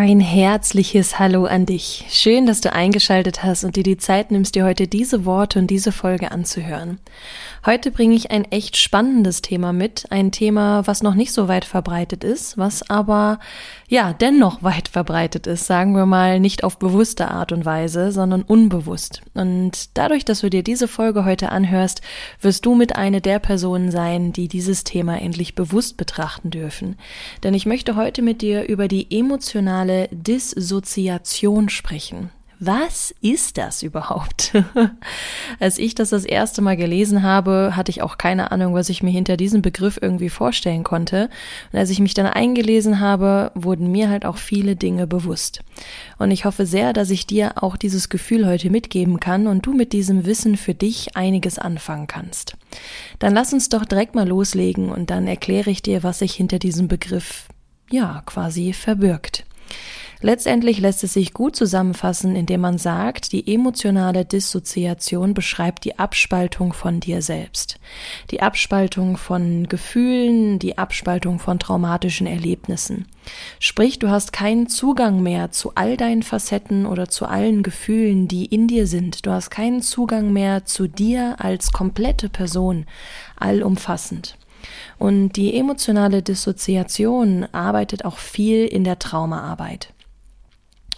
Ein herzliches Hallo an dich. Schön, dass du eingeschaltet hast und dir die Zeit nimmst, dir heute diese Worte und diese Folge anzuhören. Heute bringe ich ein echt spannendes Thema mit, ein Thema, was noch nicht so weit verbreitet ist, was aber ja dennoch weit verbreitet ist, sagen wir mal nicht auf bewusste Art und Weise, sondern unbewusst. Und dadurch, dass du dir diese Folge heute anhörst, wirst du mit einer der Personen sein, die dieses Thema endlich bewusst betrachten dürfen. Denn ich möchte heute mit dir über die emotionale Dissoziation sprechen. Was ist das überhaupt? Als ich das das erste Mal gelesen habe, hatte ich auch keine Ahnung, was ich mir hinter diesem Begriff irgendwie vorstellen konnte. Und als ich mich dann eingelesen habe, wurden mir halt auch viele Dinge bewusst. Und ich hoffe sehr, dass ich dir auch dieses Gefühl heute mitgeben kann und du mit diesem Wissen für dich einiges anfangen kannst. Dann lass uns doch direkt mal loslegen und dann erkläre ich dir, was sich hinter diesem Begriff ja quasi verbirgt. Letztendlich lässt es sich gut zusammenfassen, indem man sagt, die emotionale Dissoziation beschreibt die Abspaltung von dir selbst. Die Abspaltung von Gefühlen, die Abspaltung von traumatischen Erlebnissen. Sprich, du hast keinen Zugang mehr zu all deinen Facetten oder zu allen Gefühlen, die in dir sind. Du hast keinen Zugang mehr zu dir als komplette Person, allumfassend. Und die emotionale Dissoziation arbeitet auch viel in der Traumaarbeit.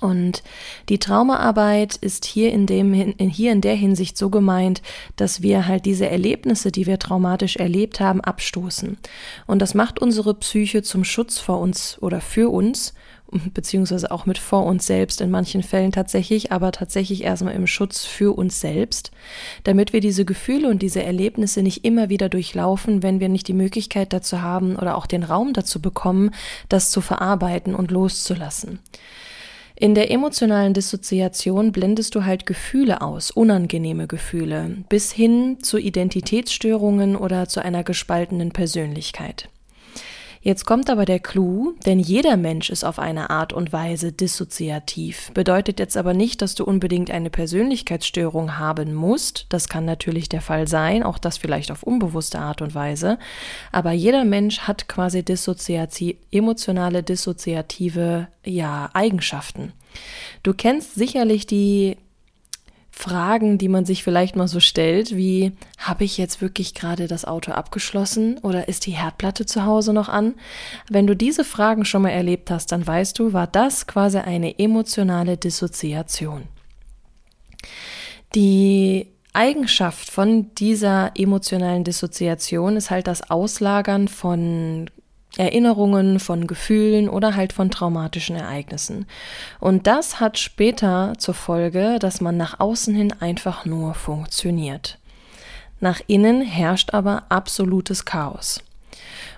Und die Traumaarbeit ist hier in dem, hier in der Hinsicht so gemeint, dass wir halt diese Erlebnisse, die wir traumatisch erlebt haben, abstoßen. Und das macht unsere Psyche zum Schutz vor uns oder für uns, beziehungsweise auch mit vor uns selbst in manchen Fällen tatsächlich, aber tatsächlich erstmal im Schutz für uns selbst, damit wir diese Gefühle und diese Erlebnisse nicht immer wieder durchlaufen, wenn wir nicht die Möglichkeit dazu haben oder auch den Raum dazu bekommen, das zu verarbeiten und loszulassen. In der emotionalen Dissoziation blendest du halt Gefühle aus, unangenehme Gefühle, bis hin zu Identitätsstörungen oder zu einer gespaltenen Persönlichkeit. Jetzt kommt aber der Clou, denn jeder Mensch ist auf eine Art und Weise dissoziativ. Bedeutet jetzt aber nicht, dass du unbedingt eine Persönlichkeitsstörung haben musst. Das kann natürlich der Fall sein, auch das vielleicht auf unbewusste Art und Weise. Aber jeder Mensch hat quasi dissoziativ, emotionale dissoziative ja, Eigenschaften. Du kennst sicherlich die Fragen, die man sich vielleicht mal so stellt, wie habe ich jetzt wirklich gerade das Auto abgeschlossen oder ist die Herdplatte zu Hause noch an? Wenn du diese Fragen schon mal erlebt hast, dann weißt du, war das quasi eine emotionale Dissoziation. Die Eigenschaft von dieser emotionalen Dissoziation ist halt das Auslagern von Erinnerungen, von Gefühlen oder halt von traumatischen Ereignissen. Und das hat später zur Folge, dass man nach außen hin einfach nur funktioniert. Nach innen herrscht aber absolutes Chaos.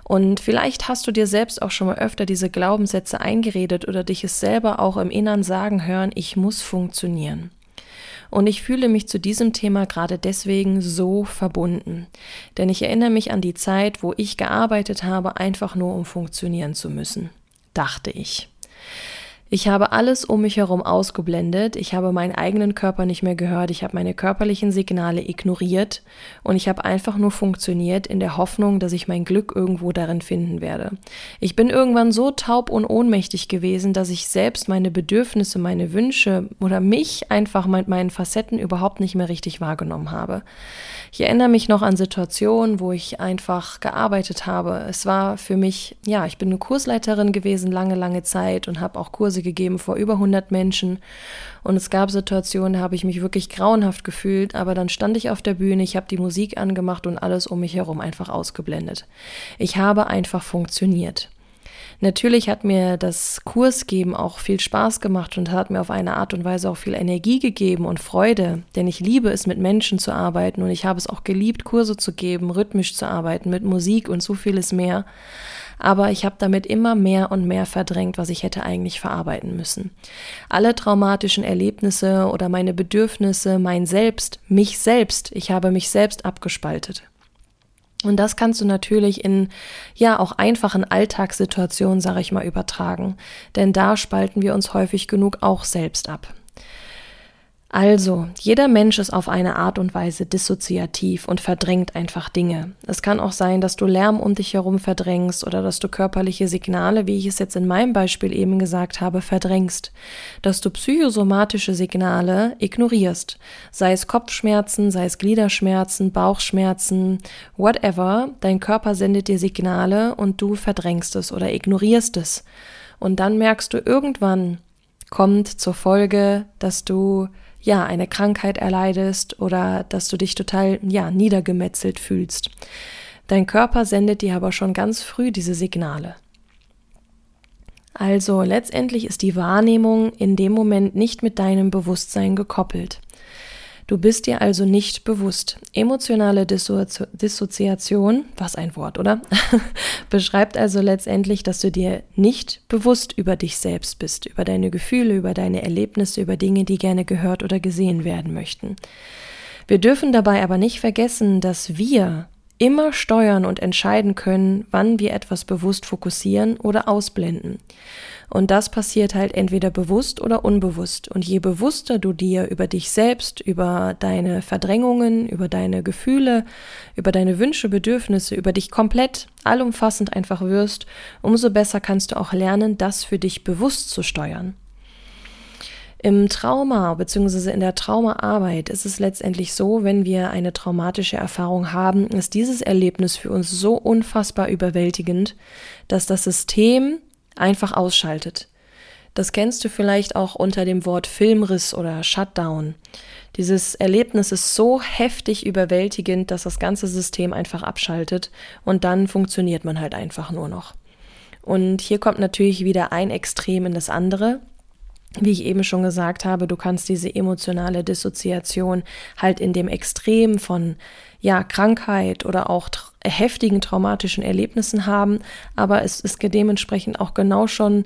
Und vielleicht hast du dir selbst auch schon mal öfter diese Glaubenssätze eingeredet oder dich es selber auch im Innern sagen hören, ich muss funktionieren. Und ich fühle mich zu diesem Thema gerade deswegen so verbunden. Denn ich erinnere mich an die Zeit, wo ich gearbeitet habe, einfach nur um funktionieren zu müssen. Dachte ich. Ich habe alles um mich herum ausgeblendet, ich habe meinen eigenen Körper nicht mehr gehört, ich habe meine körperlichen Signale ignoriert und ich habe einfach nur funktioniert in der Hoffnung, dass ich mein Glück irgendwo darin finden werde. Ich bin irgendwann so taub und ohnmächtig gewesen, dass ich selbst meine Bedürfnisse, meine Wünsche oder mich einfach mit meinen Facetten überhaupt nicht mehr richtig wahrgenommen habe. Ich erinnere mich noch an Situationen, wo ich einfach gearbeitet habe. Es war für mich, ja, ich bin eine Kursleiterin gewesen lange, lange Zeit und habe auch Kurse Kurse gegeben vor über 100 Menschen und es gab Situationen, da habe ich mich wirklich grauenhaft gefühlt, aber dann stand ich auf der Bühne, ich habe die Musik angemacht und alles um mich herum einfach ausgeblendet. Ich habe einfach funktioniert. Natürlich hat mir das Kursgeben auch viel Spaß gemacht und hat mir auf eine Art und Weise auch viel Energie gegeben und Freude, denn ich liebe es, mit Menschen zu arbeiten und ich habe es auch geliebt, Kurse zu geben, rhythmisch zu arbeiten, mit Musik und so vieles mehr. Aber ich habe damit immer mehr und mehr verdrängt, was ich hätte eigentlich verarbeiten müssen. Alle traumatischen Erlebnisse oder meine Bedürfnisse, mein Selbst, mich selbst, ich habe mich selbst abgespaltet. Und das kannst du natürlich in ja auch einfachen Alltagssituationen, sage ich mal, übertragen, denn da spalten wir uns häufig genug auch selbst ab. Also, jeder Mensch ist auf eine Art und Weise dissoziativ und verdrängt einfach Dinge. Es kann auch sein, dass du Lärm um dich herum verdrängst oder dass du körperliche Signale, wie ich es jetzt in meinem Beispiel eben gesagt habe, verdrängst. Dass du psychosomatische Signale ignorierst. Sei es Kopfschmerzen, sei es Gliederschmerzen, Bauchschmerzen, whatever. Dein Körper sendet dir Signale und du verdrängst es oder ignorierst es. Und dann merkst du irgendwann, kommt zur Folge, dass du ja, eine Krankheit erleidest oder dass du dich total, ja, niedergemetzelt fühlst. Dein Körper sendet dir aber schon ganz früh diese Signale. Also letztendlich ist die Wahrnehmung in dem Moment nicht mit deinem Bewusstsein gekoppelt. Du bist dir also nicht bewusst. Emotionale Dissozi Dissoziation, was ein Wort, oder? Beschreibt also letztendlich, dass du dir nicht bewusst über dich selbst bist, über deine Gefühle, über deine Erlebnisse, über Dinge, die gerne gehört oder gesehen werden möchten. Wir dürfen dabei aber nicht vergessen, dass wir immer steuern und entscheiden können, wann wir etwas bewusst fokussieren oder ausblenden. Und das passiert halt entweder bewusst oder unbewusst. Und je bewusster du dir über dich selbst, über deine Verdrängungen, über deine Gefühle, über deine Wünsche, Bedürfnisse, über dich komplett allumfassend einfach wirst, umso besser kannst du auch lernen, das für dich bewusst zu steuern. Im Trauma bzw. in der Traumaarbeit ist es letztendlich so, wenn wir eine traumatische Erfahrung haben, ist dieses Erlebnis für uns so unfassbar überwältigend, dass das System einfach ausschaltet. Das kennst du vielleicht auch unter dem Wort Filmriss oder Shutdown. Dieses Erlebnis ist so heftig überwältigend, dass das ganze System einfach abschaltet und dann funktioniert man halt einfach nur noch. Und hier kommt natürlich wieder ein Extrem in das andere. Wie ich eben schon gesagt habe, du kannst diese emotionale Dissoziation halt in dem Extrem von ja, Krankheit oder auch tra heftigen traumatischen Erlebnissen haben, aber es ist dementsprechend auch genau schon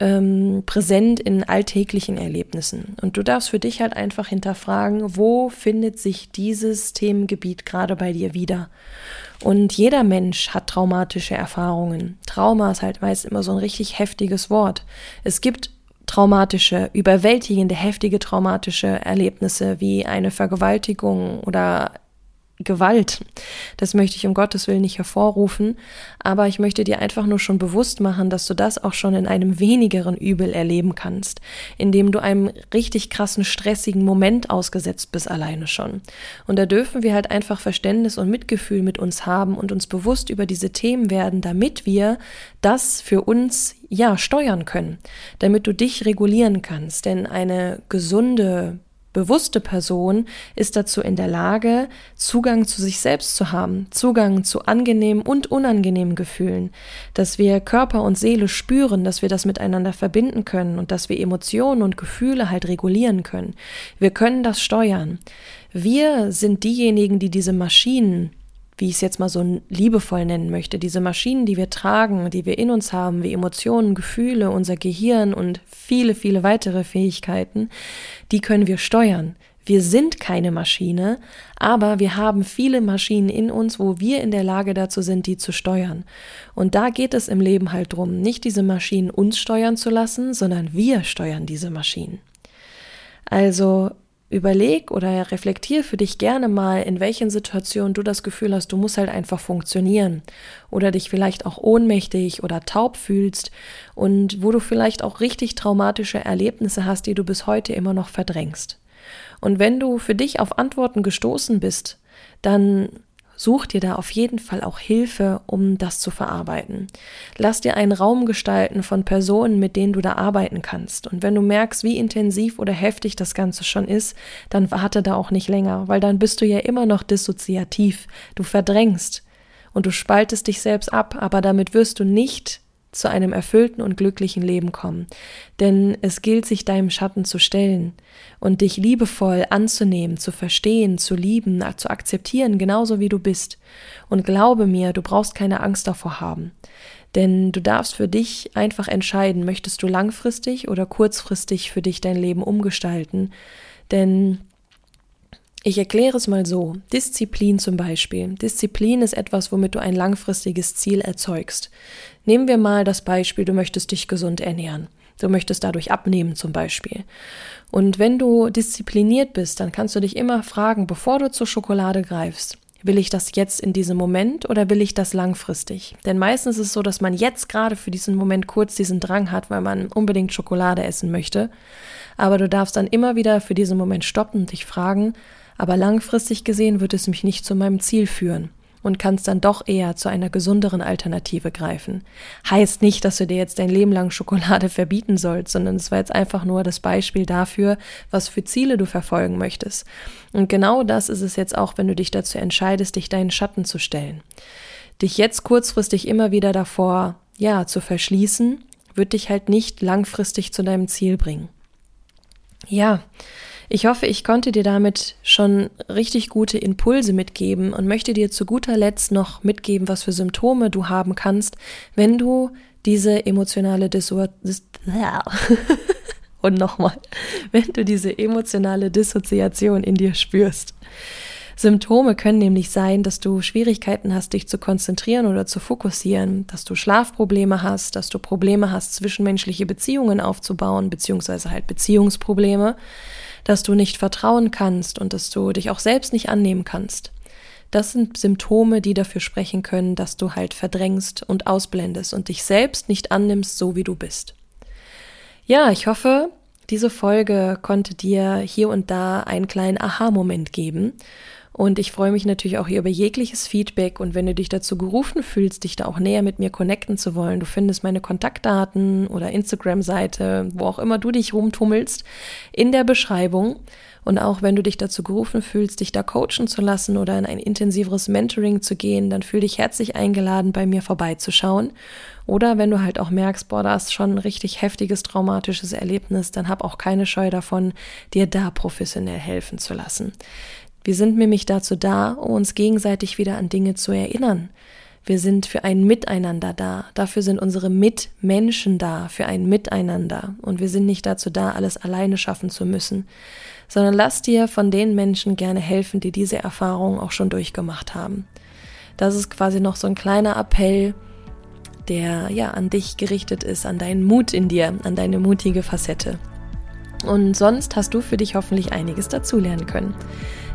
ähm, präsent in alltäglichen Erlebnissen. Und du darfst für dich halt einfach hinterfragen, wo findet sich dieses Themengebiet gerade bei dir wieder? Und jeder Mensch hat traumatische Erfahrungen. Trauma ist halt meist immer so ein richtig heftiges Wort. Es gibt traumatische, überwältigende, heftige traumatische Erlebnisse wie eine Vergewaltigung oder Gewalt. Das möchte ich um Gottes Willen nicht hervorrufen, aber ich möchte dir einfach nur schon bewusst machen, dass du das auch schon in einem wenigeren Übel erleben kannst, indem du einem richtig krassen, stressigen Moment ausgesetzt bist alleine schon. Und da dürfen wir halt einfach Verständnis und Mitgefühl mit uns haben und uns bewusst über diese Themen werden, damit wir das für uns ja steuern können, damit du dich regulieren kannst, denn eine gesunde bewusste Person ist dazu in der Lage, Zugang zu sich selbst zu haben, Zugang zu angenehmen und unangenehmen Gefühlen, dass wir Körper und Seele spüren, dass wir das miteinander verbinden können und dass wir Emotionen und Gefühle halt regulieren können. Wir können das steuern. Wir sind diejenigen, die diese Maschinen wie ich es jetzt mal so liebevoll nennen möchte, diese Maschinen, die wir tragen, die wir in uns haben, wie Emotionen, Gefühle, unser Gehirn und viele, viele weitere Fähigkeiten, die können wir steuern. Wir sind keine Maschine, aber wir haben viele Maschinen in uns, wo wir in der Lage dazu sind, die zu steuern. Und da geht es im Leben halt drum, nicht diese Maschinen uns steuern zu lassen, sondern wir steuern diese Maschinen. Also überleg oder reflektier für dich gerne mal, in welchen Situationen du das Gefühl hast, du musst halt einfach funktionieren oder dich vielleicht auch ohnmächtig oder taub fühlst und wo du vielleicht auch richtig traumatische Erlebnisse hast, die du bis heute immer noch verdrängst. Und wenn du für dich auf Antworten gestoßen bist, dann such dir da auf jeden Fall auch Hilfe, um das zu verarbeiten. Lass dir einen Raum gestalten von Personen, mit denen du da arbeiten kannst. Und wenn du merkst, wie intensiv oder heftig das Ganze schon ist, dann warte da auch nicht länger, weil dann bist du ja immer noch dissoziativ. Du verdrängst und du spaltest dich selbst ab, aber damit wirst du nicht zu einem erfüllten und glücklichen Leben kommen. Denn es gilt, sich deinem Schatten zu stellen und dich liebevoll anzunehmen, zu verstehen, zu lieben, zu akzeptieren, genauso wie du bist. Und glaube mir, du brauchst keine Angst davor haben. Denn du darfst für dich einfach entscheiden, möchtest du langfristig oder kurzfristig für dich dein Leben umgestalten. Denn ich erkläre es mal so. Disziplin zum Beispiel. Disziplin ist etwas, womit du ein langfristiges Ziel erzeugst. Nehmen wir mal das Beispiel, du möchtest dich gesund ernähren. Du möchtest dadurch abnehmen zum Beispiel. Und wenn du diszipliniert bist, dann kannst du dich immer fragen, bevor du zur Schokolade greifst, will ich das jetzt in diesem Moment oder will ich das langfristig? Denn meistens ist es so, dass man jetzt gerade für diesen Moment kurz diesen Drang hat, weil man unbedingt Schokolade essen möchte. Aber du darfst dann immer wieder für diesen Moment stoppen und dich fragen, aber langfristig gesehen wird es mich nicht zu meinem Ziel führen und kannst dann doch eher zu einer gesünderen Alternative greifen. Heißt nicht, dass du dir jetzt dein Leben lang Schokolade verbieten sollst, sondern es war jetzt einfach nur das Beispiel dafür, was für Ziele du verfolgen möchtest. Und genau das ist es jetzt auch, wenn du dich dazu entscheidest, dich deinen Schatten zu stellen. Dich jetzt kurzfristig immer wieder davor, ja, zu verschließen, wird dich halt nicht langfristig zu deinem Ziel bringen. Ja, ich hoffe, ich konnte dir damit schon richtig gute Impulse mitgeben und möchte dir zu guter Letzt noch mitgeben, was für Symptome du haben kannst, wenn du diese emotionale Dissoziation und nochmal, wenn du diese emotionale Dissoziation in dir spürst. Symptome können nämlich sein, dass du Schwierigkeiten hast, dich zu konzentrieren oder zu fokussieren, dass du Schlafprobleme hast, dass du Probleme hast, zwischenmenschliche Beziehungen aufzubauen, beziehungsweise halt Beziehungsprobleme, dass du nicht vertrauen kannst und dass du dich auch selbst nicht annehmen kannst. Das sind Symptome, die dafür sprechen können, dass du halt verdrängst und ausblendest und dich selbst nicht annimmst, so wie du bist. Ja, ich hoffe, diese Folge konnte dir hier und da einen kleinen Aha-Moment geben und ich freue mich natürlich auch hier über jegliches Feedback und wenn du dich dazu gerufen fühlst, dich da auch näher mit mir connecten zu wollen, du findest meine Kontaktdaten oder Instagram-Seite, wo auch immer du dich rumtummelst, in der Beschreibung. Und auch wenn du dich dazu gerufen fühlst, dich da coachen zu lassen oder in ein intensiveres Mentoring zu gehen, dann fühl dich herzlich eingeladen, bei mir vorbeizuschauen. Oder wenn du halt auch merkst, boah, da ist schon ein richtig heftiges traumatisches Erlebnis, dann hab auch keine Scheu davon, dir da professionell helfen zu lassen. Wir sind nämlich dazu da, um uns gegenseitig wieder an Dinge zu erinnern. Wir sind für ein Miteinander da. Dafür sind unsere Mitmenschen da, für ein Miteinander. Und wir sind nicht dazu da, alles alleine schaffen zu müssen, sondern lass dir von den Menschen gerne helfen, die diese Erfahrung auch schon durchgemacht haben. Das ist quasi noch so ein kleiner Appell, der ja an dich gerichtet ist, an deinen Mut in dir, an deine mutige Facette. Und sonst hast du für dich hoffentlich einiges dazulernen können.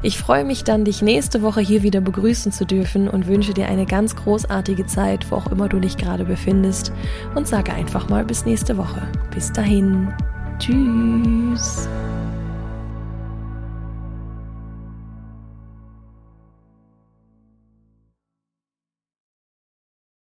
Ich freue mich dann, dich nächste Woche hier wieder begrüßen zu dürfen und wünsche dir eine ganz großartige Zeit, wo auch immer du dich gerade befindest. Und sage einfach mal bis nächste Woche. Bis dahin. Tschüss.